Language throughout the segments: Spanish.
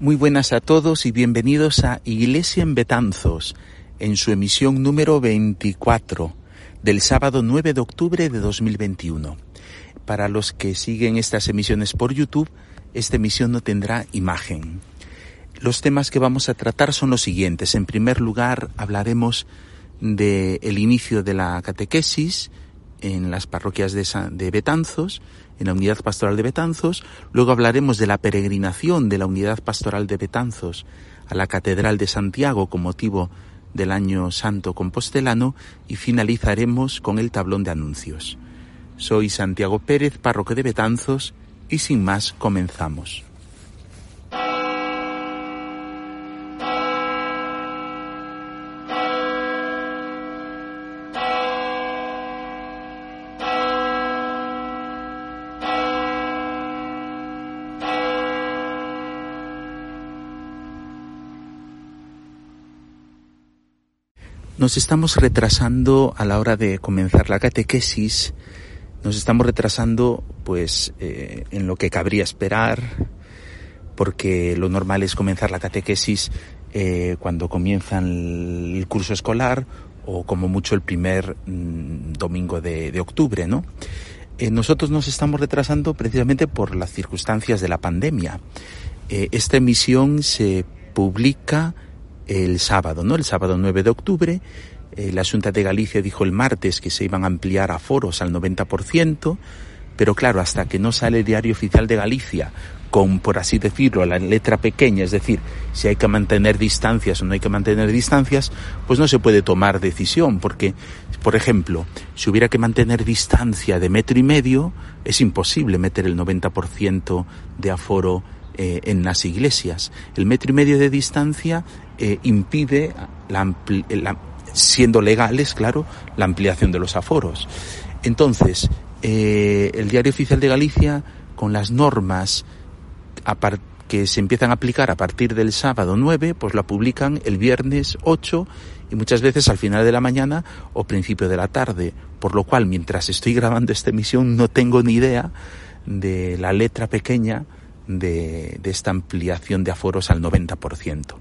Muy buenas a todos y bienvenidos a Iglesia en Betanzos, en su emisión número 24 del sábado 9 de octubre de 2021. Para los que siguen estas emisiones por YouTube, esta emisión no tendrá imagen. Los temas que vamos a tratar son los siguientes. En primer lugar, hablaremos del el inicio de la catequesis en las parroquias de, de Betanzos, en la unidad pastoral de Betanzos. Luego hablaremos de la peregrinación de la unidad pastoral de Betanzos a la Catedral de Santiago con motivo del año santo compostelano y finalizaremos con el tablón de anuncios. Soy Santiago Pérez, párroco de Betanzos, y sin más comenzamos. Nos estamos retrasando a la hora de comenzar la catequesis, nos estamos retrasando pues eh, en lo que cabría esperar, porque lo normal es comenzar la catequesis eh, cuando comienzan el curso escolar o como mucho el primer mm, domingo de, octubre, ¿no? Eh, nosotros nos estamos retrasando precisamente por las circunstancias de la pandemia. Esta emisión se publica el sábado, ¿no? El sábado 9 de octubre. Eh, la Junta de Galicia dijo el martes que se iban a ampliar a foros al 90%, pero claro, hasta que no sale el diario oficial de Galicia con, por así decirlo, la letra pequeña, es decir, si hay que mantener distancias o no hay que mantener distancias, pues no se puede tomar decisión, porque, por ejemplo, si hubiera que mantener distancia de metro y medio, es imposible meter el 90% de aforo eh, en las iglesias. El metro y medio de distancia eh, impide, la, la, siendo legales, claro, la ampliación de los aforos. Entonces, eh, el Diario Oficial de Galicia, con las normas que se empiezan a aplicar a partir del sábado 9, pues la publican el viernes 8 y muchas veces al final de la mañana o principio de la tarde. Por lo cual, mientras estoy grabando esta emisión, no tengo ni idea de la letra pequeña de, de esta ampliación de aforos al 90%.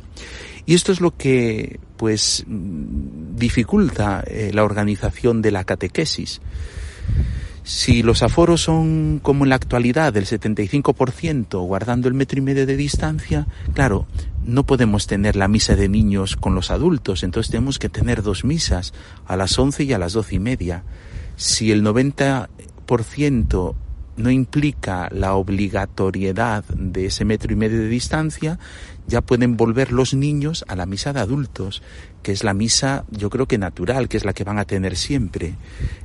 Y esto es lo que, pues, dificulta eh, la organización de la catequesis. Si los aforos son como en la actualidad del 75%, guardando el metro y medio de distancia, claro, no podemos tener la misa de niños con los adultos, entonces tenemos que tener dos misas, a las 11 y a las doce y media. Si el 90% no implica la obligatoriedad de ese metro y medio de distancia, ya pueden volver los niños a la misa de adultos, que es la misa yo creo que natural, que es la que van a tener siempre.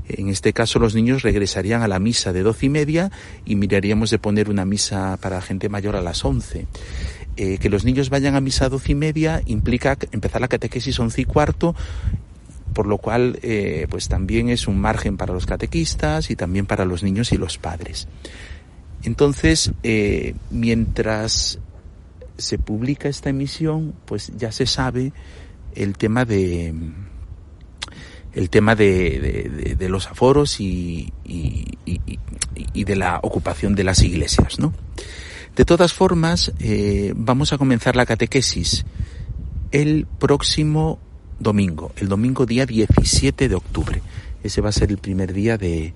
En este caso los niños regresarían a la misa de doce y media y miraríamos de poner una misa para gente mayor a las once. Eh, que los niños vayan a misa doce y media implica empezar la catequesis once y cuarto por lo cual eh, pues también es un margen para los catequistas y también para los niños y los padres. Entonces, eh, mientras se publica esta emisión, pues ya se sabe el tema de el tema de, de, de los aforos y, y, y, y, de la ocupación de las iglesias, ¿no? De todas formas, eh, vamos a comenzar la catequesis el próximo domingo, el domingo día 17 de octubre. Ese va a ser el primer día de,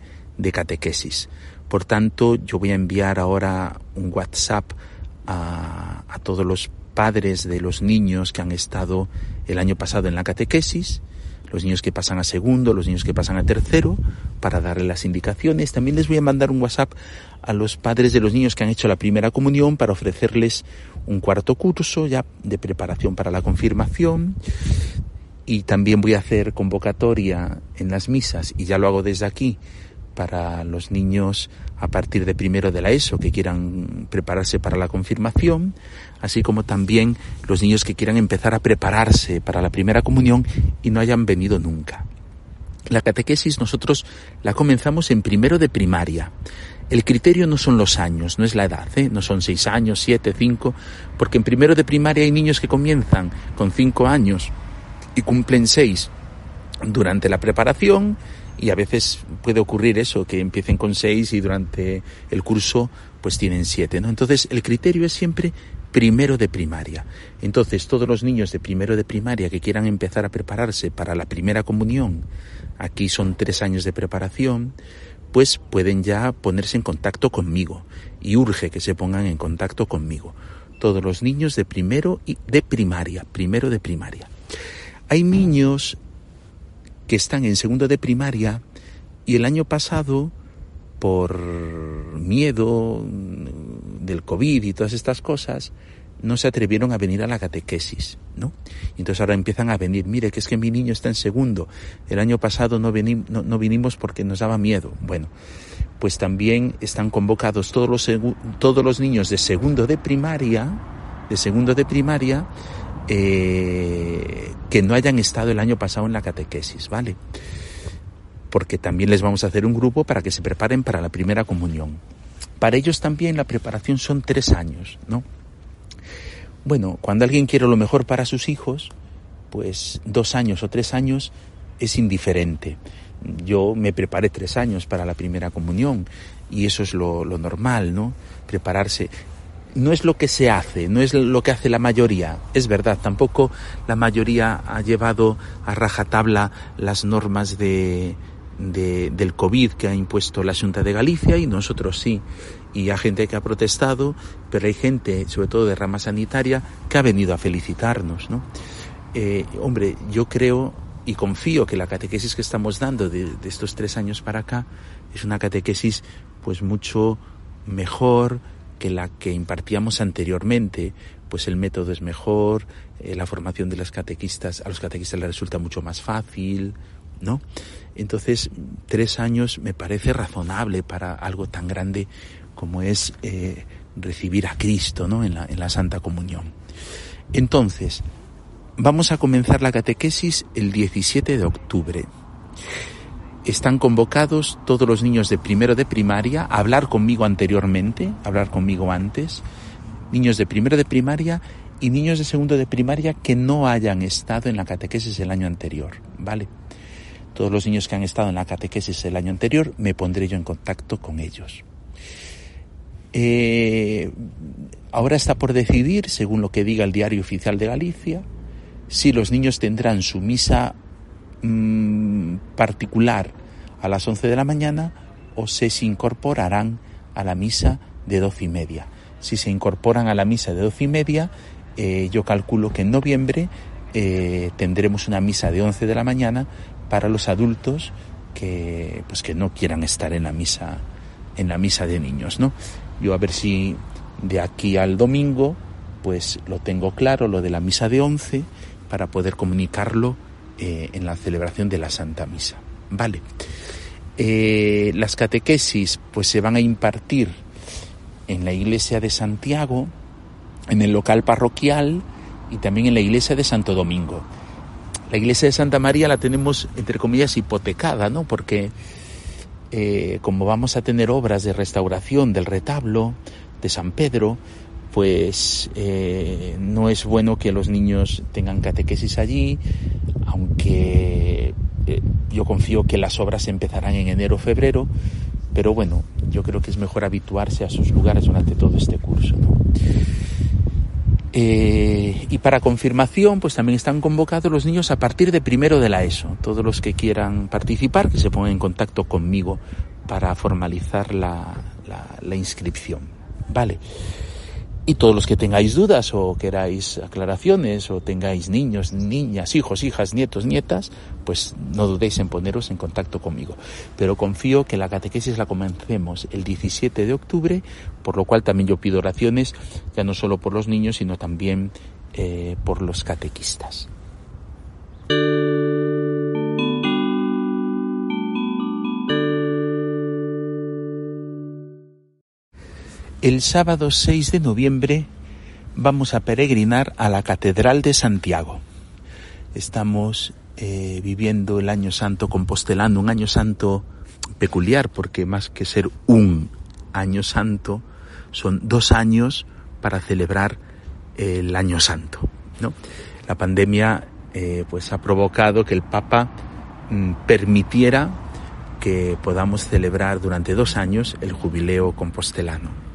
catequesis. Por tanto, yo voy a enviar ahora un WhatsApp a, a todos los padres de los niños que han estado el año pasado en la catequesis, los niños que pasan a segundo, los niños que pasan a tercero, para darle las indicaciones. También les voy a mandar un WhatsApp a los padres de los niños que han hecho la primera comunión para ofrecerles un cuarto curso ya de preparación para la confirmación y también voy a hacer convocatoria en las misas y ya lo hago desde aquí para los niños a partir de primero de la ESO que quieran prepararse para la confirmación, así como también los niños que quieran empezar a prepararse para la primera comunión y no hayan venido nunca. La catequesis nosotros la comenzamos en primero de primaria. El criterio no son los años, no es la edad, ¿eh? no son seis años, siete, cinco, porque en primero de primaria hay niños que comienzan con cinco años y cumplen seis durante la preparación y a veces puede ocurrir eso, que empiecen con seis y durante el curso pues tienen siete, ¿no? Entonces el criterio es siempre primero de primaria. Entonces, todos los niños de primero de primaria que quieran empezar a prepararse para la primera comunión, aquí son tres años de preparación, pues pueden ya ponerse en contacto conmigo y urge que se pongan en contacto conmigo. Todos los niños de primero y de primaria, primero de primaria. Hay niños que están en segundo de primaria y el año pasado por miedo del COVID y todas estas cosas, no se atrevieron a venir a la catequesis, ¿no? Y entonces ahora empiezan a venir, mire que es que mi niño está en segundo, el año pasado no, no, vinimos porque nos daba miedo. Bueno, pues también están convocados todos los, todos los niños de segundo de primaria, de segundo de primaria, eh, que no hayan estado el año pasado en la catequesis, ¿vale? Porque también les vamos a hacer un grupo para que se preparen para la primera comunión. Para ellos también la preparación son tres años, ¿no? Bueno, cuando alguien quiere lo mejor para sus hijos, pues dos años o tres años es indiferente. Yo me preparé tres años para la primera comunión y eso es lo, normal, ¿no? Prepararse no es lo que se hace, no es lo que hace la mayoría. Es verdad, tampoco la mayoría ha llevado a rajatabla las normas de, del COVID que ha impuesto la Junta de Galicia y nosotros sí y hay gente que ha protestado, pero hay gente, sobre todo de rama sanitaria, que ha venido a felicitarnos, ¿no? Eh, hombre, yo creo y confío que la catequesis que estamos dando de, estos tres años para acá es una catequesis pues mucho mejor que la que impartíamos anteriormente, pues el método es mejor, eh, la formación de los catequistas, a los catequistas les resulta mucho más fácil, ¿no? Entonces, tres años me parece razonable para algo tan grande como es eh, recibir a Cristo ¿no? en, la, en la Santa Comunión. Entonces, vamos a comenzar la catequesis el 17 de octubre. Están convocados todos los niños de primero de primaria a hablar conmigo anteriormente, hablar conmigo antes, niños de primero de primaria y niños de segundo de primaria que no hayan estado en la catequesis el año anterior, ¿vale? Todos los niños que han estado en la catequesis el año anterior, me pondré yo en contacto con ellos. Eh, ahora está por decidir, según lo que diga el Diario Oficial de Galicia, si los niños tendrán su misa mm, particular a las 11 de la mañana o se incorporarán a la misa de doce y media. Si se incorporan a la misa de doce y media, eh, yo calculo que en noviembre eh, tendremos una misa de 11 de la mañana para los adultos que pues que no quieran estar en la misa en la misa de niños, ¿no? Yo a ver si de aquí al domingo, pues lo tengo claro, lo de la misa de once, para poder comunicarlo eh, en la celebración de la Santa Misa. Vale. Eh, las catequesis pues se van a impartir en la iglesia de Santiago, en el local parroquial y también en la iglesia de Santo Domingo. La iglesia de Santa María la tenemos, entre comillas, hipotecada, ¿no? Porque eh, como vamos a tener obras de restauración del retablo de San Pedro, pues no es bueno que los niños tengan catequesis allí, aunque eh, yo confío que las obras empezarán en enero o febrero, pero bueno, yo creo que es mejor habituarse a sus lugares durante todo este curso. Eh, y para confirmación, pues también están convocados los niños a partir de primero de la ESO. Todos los que quieran participar, que se pongan en contacto conmigo para formalizar la, la inscripción. Vale. Y todos los que tengáis dudas o queráis aclaraciones o tengáis niños, niñas, hijos, hijas, nietos, nietas, pues no dudéis en poneros en contacto conmigo. Pero confío que la catequesis la comencemos el 17 de octubre, por lo cual también yo pido oraciones, ya no solo por los niños, sino también eh, por los catequistas. El sábado 6 de noviembre vamos a peregrinar a la Catedral de Santiago. Estamos eh, viviendo el Año Santo compostelando, un Año Santo peculiar porque más que ser un Año Santo, son dos años para celebrar el Año Santo. La pandemia eh, pues ha provocado que el Papa mm, permitiera que podamos celebrar durante dos años el jubileo compostelano.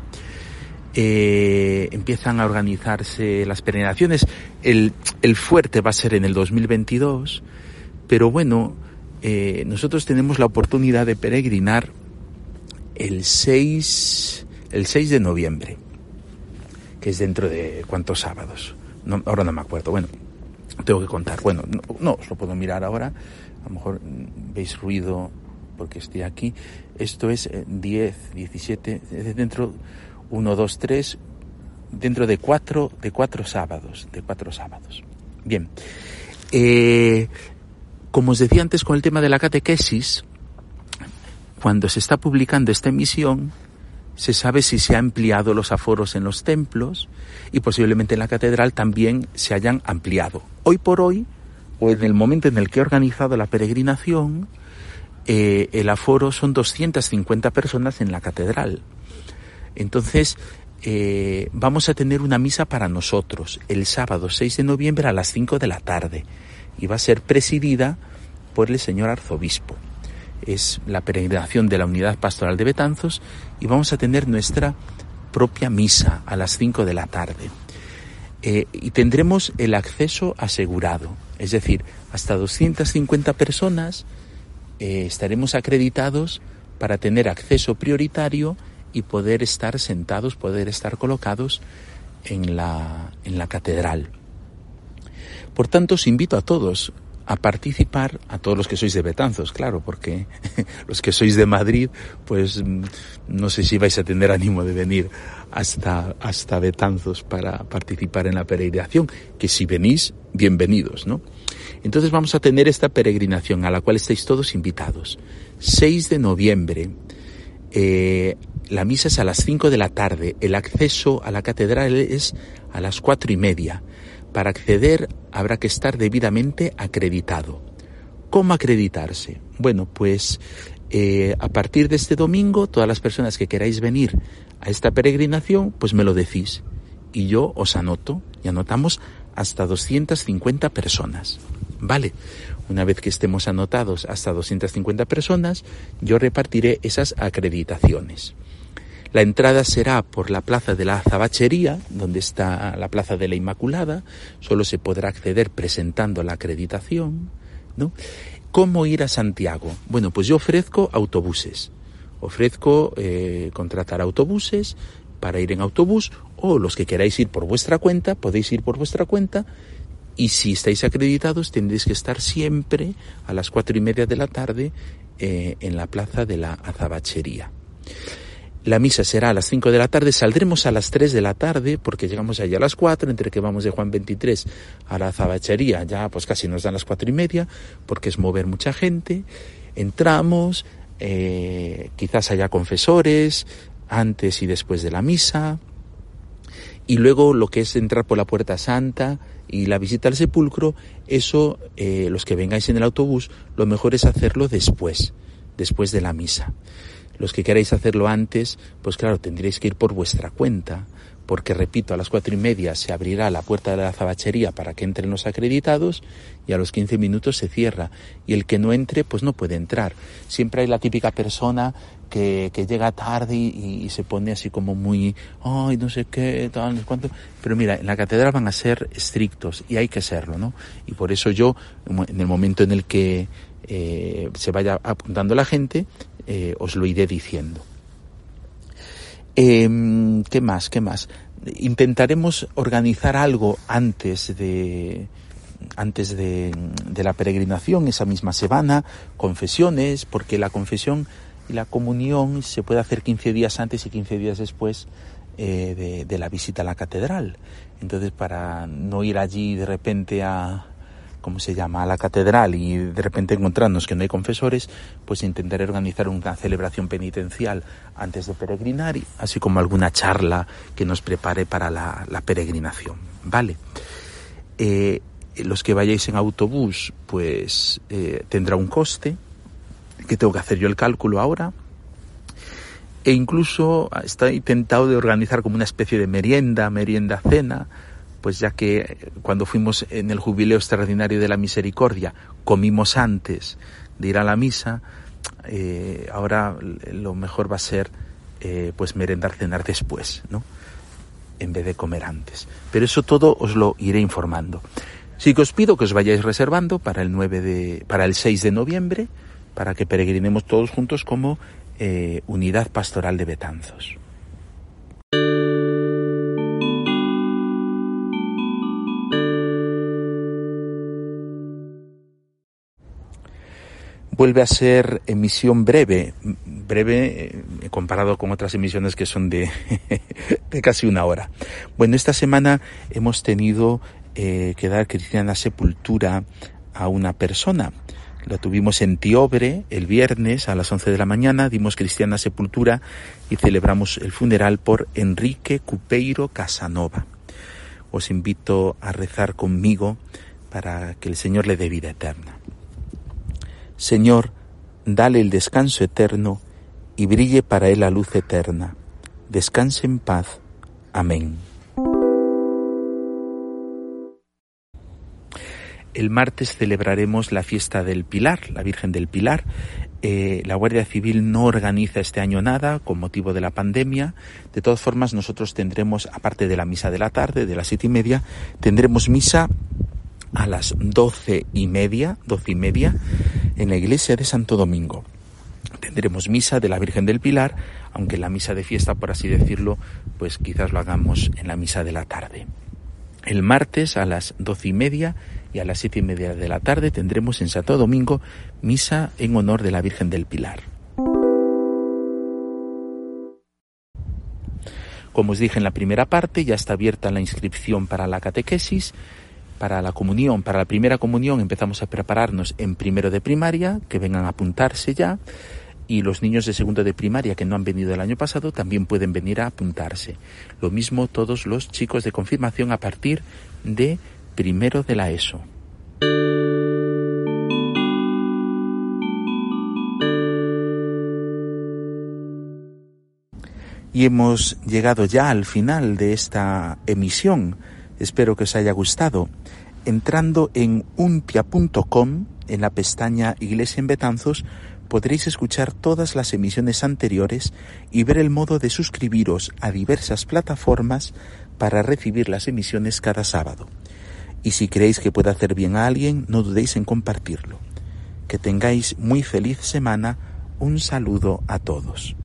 Eh, empiezan a organizarse las peregrinaciones. El, fuerte va a ser en el 2022, pero bueno, eh, nosotros tenemos la oportunidad de peregrinar el 6, el 6 de noviembre, que es dentro de cuántos sábados. No, ahora no me acuerdo. Bueno, tengo que contar. Bueno, no, no os lo puedo mirar ahora. A lo mejor veis ruido porque estoy aquí. Esto es 10, 17, dentro 1, 2, 3, dentro de cuatro, de cuatro sábados, de cuatro sábados. Bien. Eh, como os decía antes con el tema de la catequesis, cuando se está publicando esta emisión, se sabe si se han ampliado los aforos en los templos y posiblemente en la catedral también se hayan ampliado. Hoy por hoy, o en el momento en el que he organizado la peregrinación, eh, el aforo son 250 personas en la catedral. Entonces, eh, vamos a tener una misa para nosotros el sábado 6 de noviembre a las 5 de la tarde y va a ser presidida por el señor arzobispo. Es la peregrinación de la unidad pastoral de Betanzos y vamos a tener nuestra propia misa a las 5 de la tarde. Eh, y tendremos el acceso asegurado, es decir, hasta 250 personas eh, estaremos acreditados para tener acceso prioritario y poder estar sentados, poder estar colocados en la, en la catedral. Por tanto, os invito a todos a participar, a todos los que sois de Betanzos, claro, porque los que sois de Madrid, pues no sé si vais a tener ánimo de venir hasta, hasta Betanzos para participar en la peregrinación, que si venís, bienvenidos, ¿no? Entonces vamos a tener esta peregrinación a la cual estáis todos invitados. 6 de noviembre, eh, la misa es a las 5 de la tarde, el acceso a la catedral es a las cuatro y media. Para acceder habrá que estar debidamente acreditado. ¿Cómo acreditarse? Bueno, pues eh, a partir de este domingo, todas las personas que queráis venir a esta peregrinación, pues me lo decís. Y yo os anoto y anotamos hasta 250 personas. Vale, una vez que estemos anotados hasta 250 personas, yo repartiré esas acreditaciones. La entrada será por la plaza de la Azabachería, donde está la plaza de la Inmaculada. Solo se podrá acceder presentando la acreditación. ¿no? ¿Cómo ir a Santiago? Bueno, pues yo ofrezco autobuses. Ofrezco eh, contratar autobuses para ir en autobús o los que queráis ir por vuestra cuenta, podéis ir por vuestra cuenta y si estáis acreditados tendréis que estar siempre a las cuatro y media de la tarde eh, en la plaza de la azabachería. La misa será a las 5 de la tarde, saldremos a las 3 de la tarde porque llegamos allá a las 4, entre que vamos de Juan 23 a la azabachería, ya pues casi nos dan las cuatro y media porque es mover mucha gente. Entramos, eh, quizás haya confesores antes y después de la misa, y luego lo que es entrar por la puerta santa y la visita al sepulcro, eso, eh, los que vengáis en el autobús, lo mejor es hacerlo después, después de la misa. Los que queráis hacerlo antes, pues claro, tendréis que ir por vuestra cuenta, porque repito, a las cuatro y media se abrirá la puerta de la zabachería para que entren los acreditados y a los quince minutos se cierra. Y el que no entre, pues no puede entrar. Siempre hay la típica persona que, que llega tarde y, se pone así como muy, ay, no sé qué, tal, no sé cuánto. Pero mira, en la catedral van a ser estrictos y hay que serlo, ¿no? Y por eso yo, en el momento en el que eh, se vaya apuntando la gente, eh, os lo iré diciendo. Eh, ¿Qué más? ¿Qué más? Intentaremos organizar algo antes de antes de, la peregrinación, esa misma semana, confesiones, porque la confesión y la comunión se puede hacer 15 días antes y 15 días después eh, de, de, la visita a la catedral. Entonces, para no ir allí de repente a, ¿cómo se llama?, a la catedral y de repente encontrarnos que no hay confesores, pues intentaré organizar una celebración penitencial antes de peregrinar, así como alguna charla que nos prepare para la, la peregrinación, ¿vale? Eh, los que vayáis en autobús, pues eh, tendrá un coste, que tengo que hacer yo el cálculo ahora, e incluso está intentado de organizar como una especie de merienda, merienda cena, pues ya que cuando fuimos en el jubileo extraordinario de la misericordia comimos antes de ir a la misa, eh, ahora lo mejor va a ser eh, pues merendar, cenar después, ¿no? en vez de comer antes. Pero eso todo os lo iré informando. Sí que os pido que os vayáis reservando para el 9 de, para el 6 de noviembre, para que peregrinemos todos juntos como eh, unidad pastoral de Betanzos. Vuelve a ser emisión breve, breve eh, comparado con otras emisiones que son de, de casi una hora. Bueno, esta semana hemos tenido eh, que dar cristiana sepultura a una persona. La tuvimos en Tiobre el viernes a las 11 de la mañana, dimos cristiana sepultura y celebramos el funeral por Enrique Cupeiro Casanova. Os invito a rezar conmigo para que el Señor le dé vida eterna. Señor, dale el descanso eterno y brille para él la luz eterna. Descanse en paz. Amén. El martes celebraremos la fiesta del Pilar, la Virgen del Pilar. Eh, la Guardia Civil no organiza este año nada con motivo de la pandemia. De todas formas, nosotros tendremos, aparte de la misa de la tarde, de las siete y media, tendremos misa a las doce y media, doce y media, en la iglesia de Santo Domingo. Tendremos misa de la Virgen del Pilar, aunque la misa de fiesta, por así decirlo, pues quizás lo hagamos en la misa de la tarde. El martes a las doce y media y a las siete y media de la tarde tendremos en Santo Domingo misa en honor de la Virgen del Pilar. Como os dije en la primera parte, ya está abierta la inscripción para la catequesis para la comunión, para la primera comunión empezamos a prepararnos en primero de primaria, que vengan a apuntarse ya, y los niños de segundo de primaria que no han venido el año pasado también pueden venir a apuntarse. Lo mismo todos los chicos de confirmación a partir de primero de la ESO. Y hemos llegado ya al final de esta emisión Espero que os haya gustado. Entrando en unpia.com, en la pestaña Iglesia en Betanzos, podréis escuchar todas las emisiones anteriores y ver el modo de suscribiros a diversas plataformas para recibir las emisiones cada sábado. Y si creéis que puede hacer bien a alguien, no dudéis en compartirlo. Que tengáis muy feliz semana. Un saludo a todos.